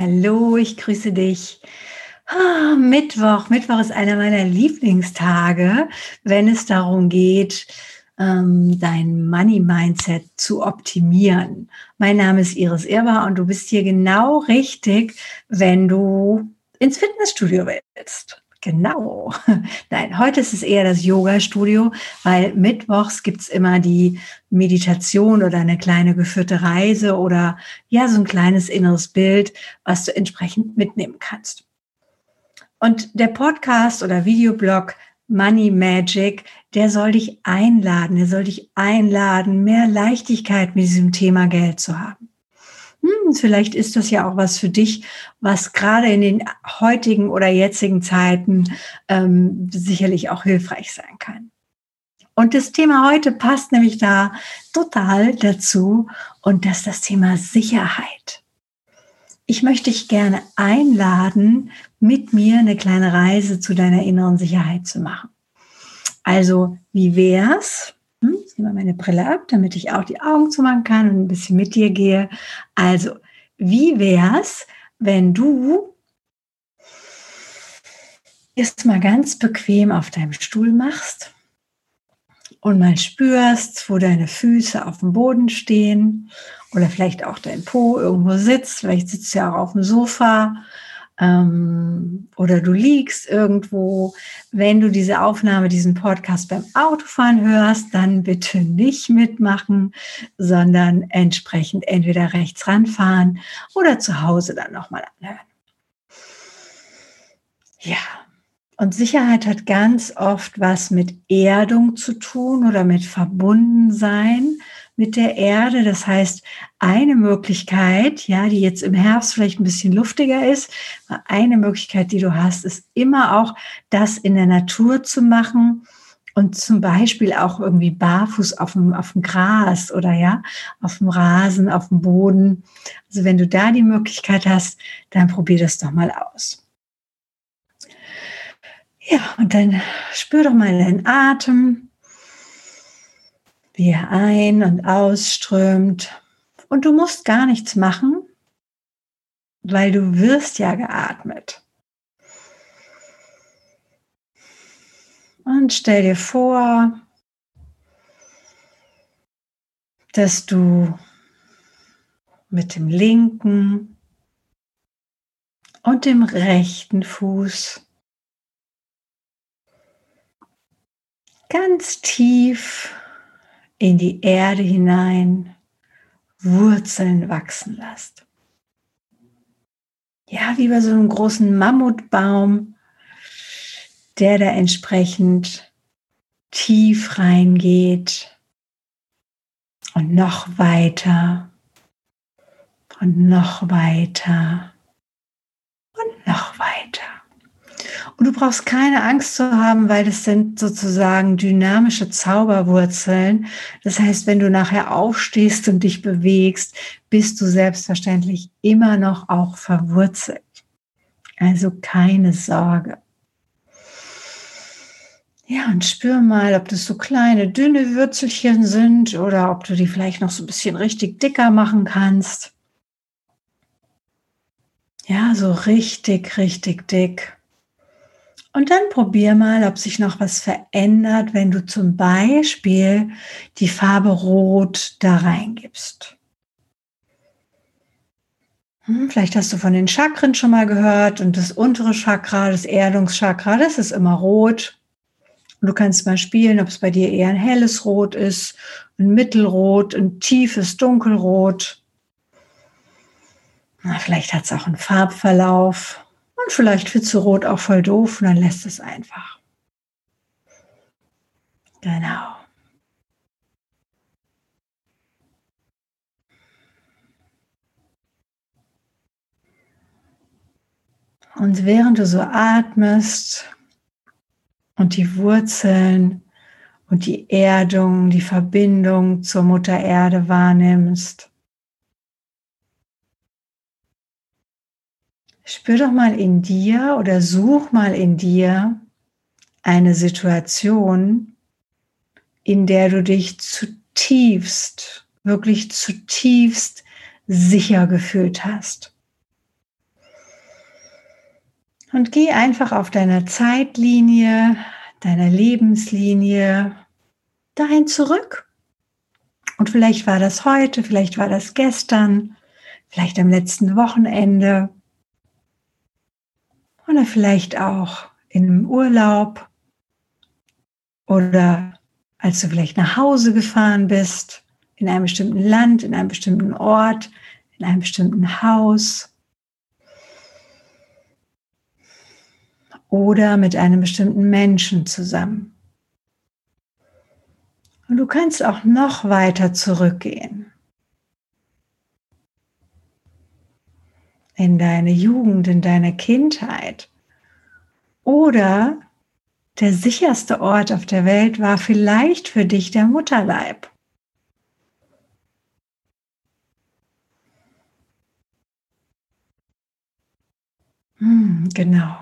Hallo, ich grüße dich. Ah, Mittwoch. Mittwoch ist einer meiner Lieblingstage, wenn es darum geht, ähm, dein Money Mindset zu optimieren. Mein Name ist Iris Irber und du bist hier genau richtig, wenn du ins Fitnessstudio willst. Genau. Nein, heute ist es eher das Yoga-Studio, weil mittwochs gibt's immer die Meditation oder eine kleine geführte Reise oder ja, so ein kleines inneres Bild, was du entsprechend mitnehmen kannst. Und der Podcast oder Videoblog Money Magic, der soll dich einladen, der soll dich einladen, mehr Leichtigkeit mit diesem Thema Geld zu haben hm, vielleicht ist das ja auch was für dich, was gerade in den heutigen oder jetzigen Zeiten ähm, sicherlich auch hilfreich sein kann. Und das Thema heute passt nämlich da total dazu und das ist das Thema Sicherheit. Ich möchte dich gerne einladen, mit mir eine kleine Reise zu deiner inneren Sicherheit zu machen. Also, wie wär's, ich nehme meine Brille ab, damit ich auch die Augen zumachen kann und ein bisschen mit dir gehe. Also, wie wär's, wenn du erst mal ganz bequem auf deinem Stuhl machst und mal spürst, wo deine Füße auf dem Boden stehen oder vielleicht auch dein Po irgendwo sitzt. Vielleicht sitzt du ja auch auf dem Sofa ähm, oder du liegst irgendwo. Wenn du diese Aufnahme, diesen Podcast beim Autofahren hörst, dann bitte nicht mitmachen, sondern entsprechend entweder rechts ranfahren oder zu Hause dann nochmal anhören. Ja, und Sicherheit hat ganz oft was mit Erdung zu tun oder mit Verbundensein mit der Erde. Das heißt, eine Möglichkeit, ja, die jetzt im Herbst vielleicht ein bisschen luftiger ist, eine Möglichkeit, die du hast, ist immer auch das in der Natur zu machen und zum Beispiel auch irgendwie barfuß auf dem, auf dem Gras oder ja, auf dem Rasen, auf dem Boden. Also wenn du da die Möglichkeit hast, dann probier das doch mal aus. Ja, und dann spür doch mal deinen Atem wie er ein- und ausströmt. Und du musst gar nichts machen, weil du wirst ja geatmet. Und stell dir vor, dass du mit dem linken und dem rechten Fuß ganz tief in die Erde hinein Wurzeln wachsen lasst. Ja, wie bei so einem großen Mammutbaum, der da entsprechend tief reingeht und noch weiter und noch weiter und noch weiter. Und du brauchst keine Angst zu haben, weil das sind sozusagen dynamische Zauberwurzeln. Das heißt, wenn du nachher aufstehst und dich bewegst, bist du selbstverständlich immer noch auch verwurzelt. Also keine Sorge. Ja, und spür mal, ob das so kleine, dünne Würzelchen sind oder ob du die vielleicht noch so ein bisschen richtig dicker machen kannst. Ja, so richtig, richtig dick. Und dann probier mal, ob sich noch was verändert, wenn du zum Beispiel die Farbe Rot da reingibst. Hm, vielleicht hast du von den Chakren schon mal gehört und das untere Chakra, das Erdungschakra, das ist immer rot. Du kannst mal spielen, ob es bei dir eher ein helles Rot ist, ein Mittelrot, ein tiefes Dunkelrot. Na, vielleicht hat es auch einen Farbverlauf. Und vielleicht findest du Rot auch voll doof und dann lässt es einfach. Genau. Und während du so atmest und die Wurzeln und die Erdung, die Verbindung zur Mutter Erde wahrnimmst, Spür doch mal in dir oder such mal in dir eine Situation, in der du dich zutiefst, wirklich zutiefst sicher gefühlt hast. Und geh einfach auf deiner Zeitlinie, deiner Lebenslinie dahin zurück. Und vielleicht war das heute, vielleicht war das gestern, vielleicht am letzten Wochenende oder vielleicht auch einem Urlaub oder als du vielleicht nach Hause gefahren bist, in einem bestimmten Land, in einem bestimmten Ort, in einem bestimmten Haus oder mit einem bestimmten Menschen zusammen. Und du kannst auch noch weiter zurückgehen. In deine Jugend, in deine Kindheit. Oder der sicherste Ort auf der Welt war vielleicht für dich der Mutterleib. Hm, genau,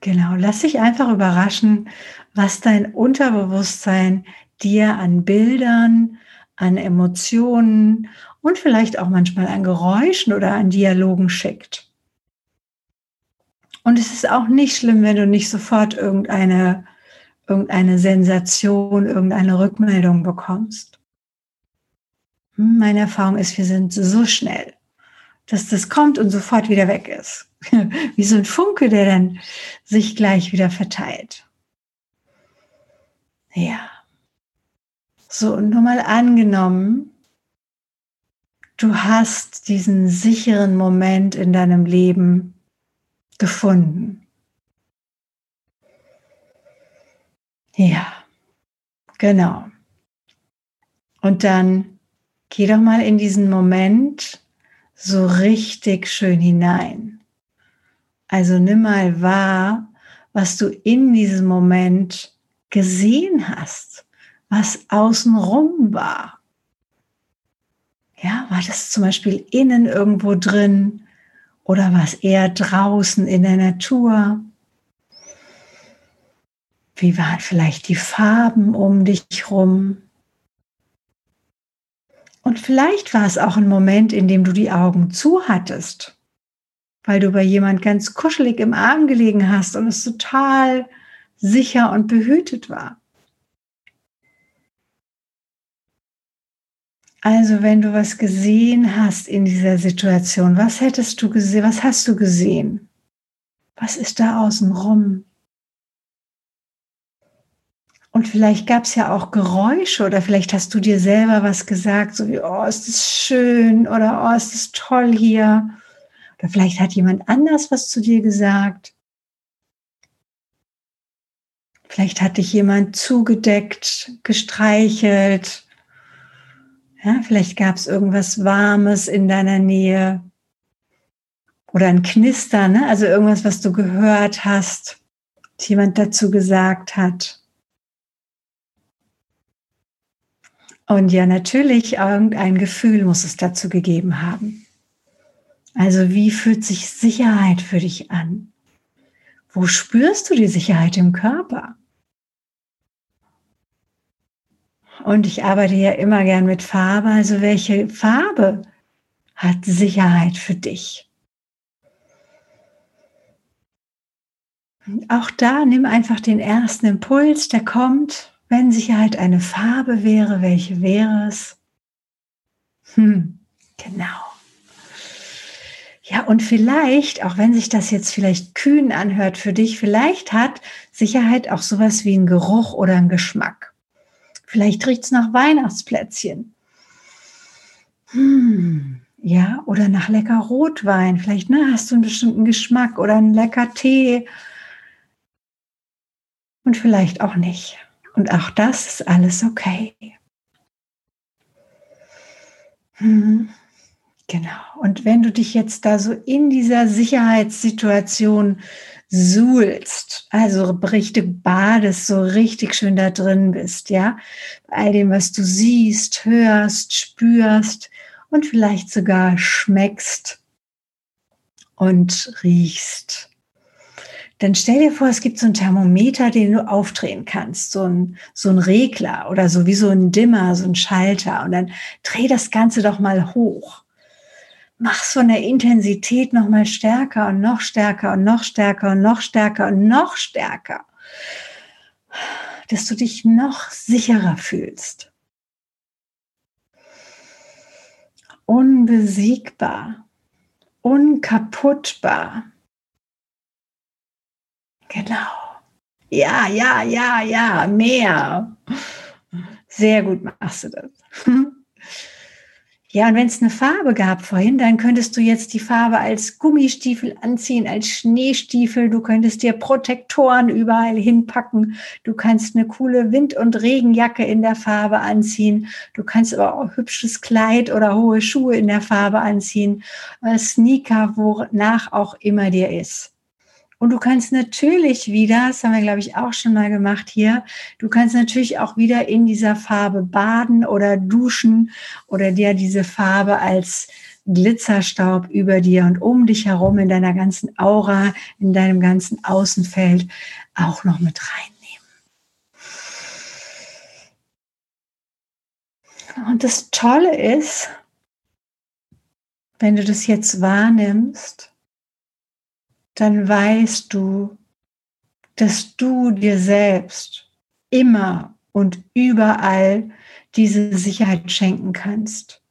genau. Lass dich einfach überraschen, was dein Unterbewusstsein dir an Bildern, an Emotionen und vielleicht auch manchmal an Geräuschen oder an Dialogen schickt. Und es ist auch nicht schlimm, wenn du nicht sofort irgendeine, irgendeine Sensation, irgendeine Rückmeldung bekommst. Hm, meine Erfahrung ist, wir sind so schnell, dass das kommt und sofort wieder weg ist. Wie so ein Funke, der dann sich gleich wieder verteilt. Ja. So, und nur mal angenommen, du hast diesen sicheren Moment in deinem Leben gefunden. Ja, genau. Und dann geh doch mal in diesen Moment so richtig schön hinein. Also nimm mal wahr, was du in diesem Moment gesehen hast was außenrum war. Ja, war das zum Beispiel innen irgendwo drin oder war es eher draußen in der Natur? Wie waren vielleicht die Farben um dich rum? Und vielleicht war es auch ein Moment, in dem du die Augen zu hattest, weil du bei jemand ganz kuschelig im Arm gelegen hast und es total sicher und behütet war. Also, wenn du was gesehen hast in dieser Situation, was hättest du gesehen? Was hast du gesehen? Was ist da außen rum? Und vielleicht gab es ja auch Geräusche oder vielleicht hast du dir selber was gesagt, so wie, oh, ist das schön oder oh, ist das toll hier. Oder vielleicht hat jemand anders was zu dir gesagt. Vielleicht hat dich jemand zugedeckt, gestreichelt ja, vielleicht gab es irgendwas Warmes in deiner Nähe oder ein Knistern, ne? also irgendwas, was du gehört hast, was jemand dazu gesagt hat. Und ja, natürlich, irgendein Gefühl muss es dazu gegeben haben. Also wie fühlt sich Sicherheit für dich an? Wo spürst du die Sicherheit im Körper? Und ich arbeite ja immer gern mit Farbe. Also welche Farbe hat Sicherheit für dich? Und auch da nimm einfach den ersten Impuls, der kommt. Wenn Sicherheit eine Farbe wäre, welche wäre es? Hm, genau. Ja, und vielleicht, auch wenn sich das jetzt vielleicht kühn anhört für dich, vielleicht hat Sicherheit auch sowas wie einen Geruch oder einen Geschmack. Vielleicht riecht es nach Weihnachtsplätzchen. Hm, ja, oder nach lecker Rotwein. Vielleicht ne, hast du einen bestimmten Geschmack oder einen lecker Tee. Und vielleicht auch nicht. Und auch das ist alles okay. Hm, genau. Und wenn du dich jetzt da so in dieser Sicherheitssituation suhlst, also richtig badest, so richtig schön da drin bist, ja, bei all dem, was du siehst, hörst, spürst und vielleicht sogar schmeckst und riechst. Dann stell dir vor, es gibt so ein Thermometer, den du aufdrehen kannst, so ein, so ein Regler oder so wie so ein Dimmer, so ein Schalter. Und dann dreh das Ganze doch mal hoch. Mach's von der Intensität noch mal stärker und noch stärker und noch stärker und noch stärker und noch stärker, dass du dich noch sicherer fühlst. Unbesiegbar, unkaputtbar. Genau. Ja, ja, ja, ja, mehr. Sehr gut machst du das. Ja, und wenn es eine Farbe gab vorhin, dann könntest du jetzt die Farbe als Gummistiefel anziehen, als Schneestiefel. Du könntest dir Protektoren überall hinpacken. Du kannst eine coole Wind- und Regenjacke in der Farbe anziehen. Du kannst aber auch hübsches Kleid oder hohe Schuhe in der Farbe anziehen. Sneaker, wonach auch immer dir ist. Und du kannst natürlich wieder, das haben wir, glaube ich, auch schon mal gemacht hier, du kannst natürlich auch wieder in dieser Farbe baden oder duschen oder dir diese Farbe als Glitzerstaub über dir und um dich herum in deiner ganzen Aura, in deinem ganzen Außenfeld auch noch mit reinnehmen. Und das Tolle ist, wenn du das jetzt wahrnimmst, dann weißt du, dass du dir selbst immer und überall diese Sicherheit schenken kannst.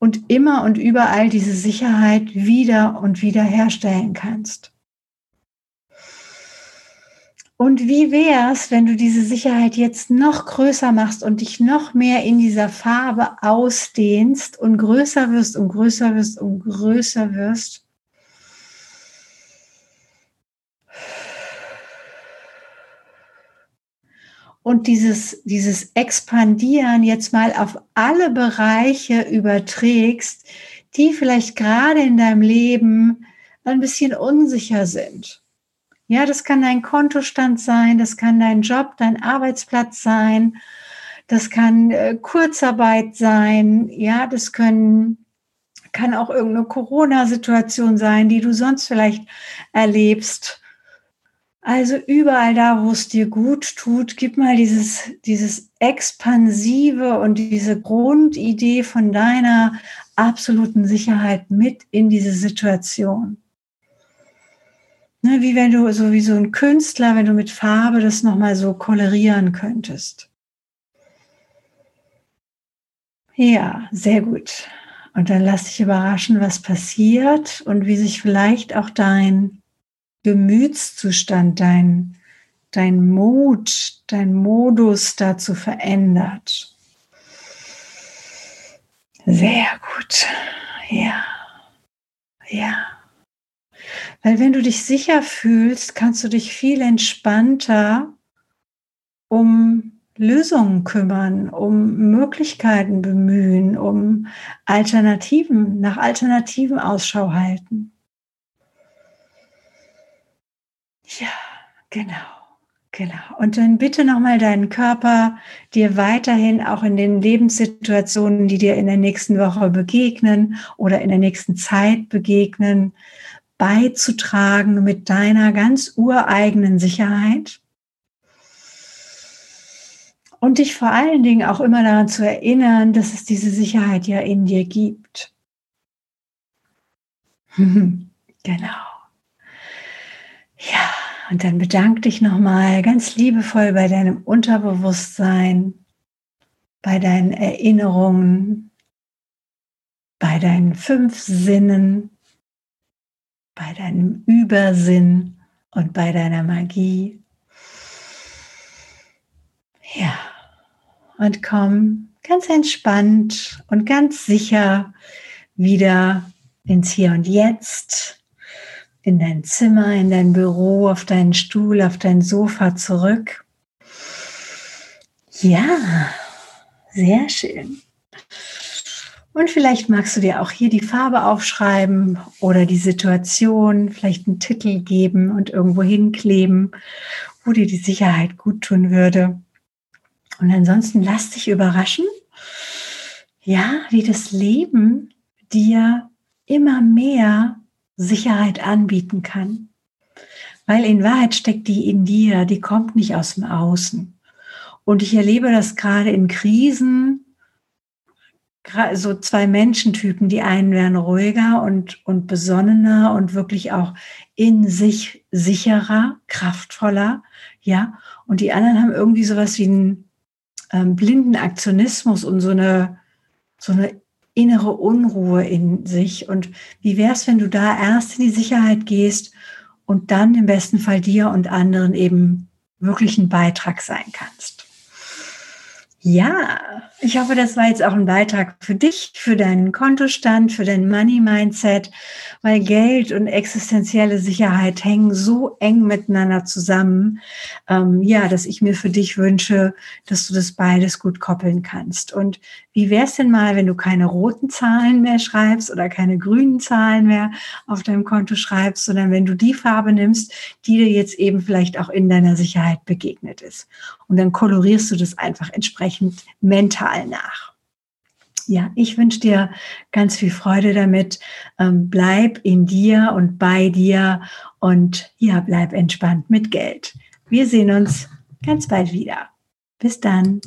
Und immer und überall diese Sicherheit wieder und wieder herstellen kannst. Und wie wär's, wenn du diese Sicherheit jetzt noch größer machst und dich noch mehr in dieser Farbe ausdehnst und größer wirst und größer wirst und größer wirst? Und dieses, dieses Expandieren jetzt mal auf alle Bereiche überträgst, die vielleicht gerade in deinem Leben ein bisschen unsicher sind. Ja, das kann dein Kontostand sein, das kann dein Job, dein Arbeitsplatz sein, das kann äh, Kurzarbeit sein, ja, das können, kann auch irgendeine Corona-Situation sein, die du sonst vielleicht erlebst. Also überall da, wo es dir gut tut, gib mal dieses, dieses expansive und diese Grundidee von deiner absoluten Sicherheit mit in diese Situation. Ne, wie wenn du so wie so ein Künstler, wenn du mit Farbe das nochmal so kolorieren könntest. Ja, sehr gut. Und dann lass dich überraschen, was passiert und wie sich vielleicht auch dein Gemütszustand, dein, dein Mut, dein Modus dazu verändert. Sehr gut. Ja. Ja. Weil wenn du dich sicher fühlst, kannst du dich viel entspannter um Lösungen kümmern, um Möglichkeiten bemühen, um Alternativen, nach Alternativen Ausschau halten. Ja, genau. Genau. Und dann bitte nochmal deinen Körper dir weiterhin auch in den Lebenssituationen, die dir in der nächsten Woche begegnen oder in der nächsten Zeit begegnen, beizutragen mit deiner ganz ureigenen Sicherheit. Und dich vor allen Dingen auch immer daran zu erinnern, dass es diese Sicherheit ja in dir gibt. genau. Ja, und dann bedank dich nochmal ganz liebevoll bei deinem Unterbewusstsein, bei deinen Erinnerungen, bei deinen fünf Sinnen, bei deinem Übersinn und bei deiner Magie. Ja, und komm ganz entspannt und ganz sicher wieder ins Hier und Jetzt in dein Zimmer, in dein Büro, auf deinen Stuhl, auf dein Sofa zurück. Ja, sehr schön. Und vielleicht magst du dir auch hier die Farbe aufschreiben oder die Situation, vielleicht einen Titel geben und irgendwo hinkleben, wo dir die Sicherheit gut tun würde. Und ansonsten lass dich überraschen, ja, wie das Leben dir immer mehr Sicherheit anbieten kann. Weil in Wahrheit steckt die in dir, die kommt nicht aus dem Außen. Und ich erlebe das gerade in Krisen, so zwei Menschentypen. Die einen wären ruhiger und, und besonnener und wirklich auch in sich sicherer, kraftvoller, ja. Und die anderen haben irgendwie sowas wie einen ähm, blinden Aktionismus und so eine, so eine innere Unruhe in sich. Und wie wäre es, wenn du da erst in die Sicherheit gehst und dann im besten Fall dir und anderen eben wirklich ein Beitrag sein kannst? Ja, ich hoffe, das war jetzt auch ein Beitrag für dich, für deinen Kontostand, für dein Money Mindset, weil Geld und existenzielle Sicherheit hängen so eng miteinander zusammen, ähm, ja, dass ich mir für dich wünsche, dass du das beides gut koppeln kannst. Und wie wäre es denn mal, wenn du keine roten Zahlen mehr schreibst oder keine grünen Zahlen mehr auf deinem Konto schreibst, sondern wenn du die Farbe nimmst, die dir jetzt eben vielleicht auch in deiner Sicherheit begegnet ist. Und dann kolorierst du das einfach entsprechend mental nach. Ja, ich wünsche dir ganz viel Freude damit. Ähm, bleib in dir und bei dir und ja, bleib entspannt mit Geld. Wir sehen uns ganz bald wieder. Bis dann.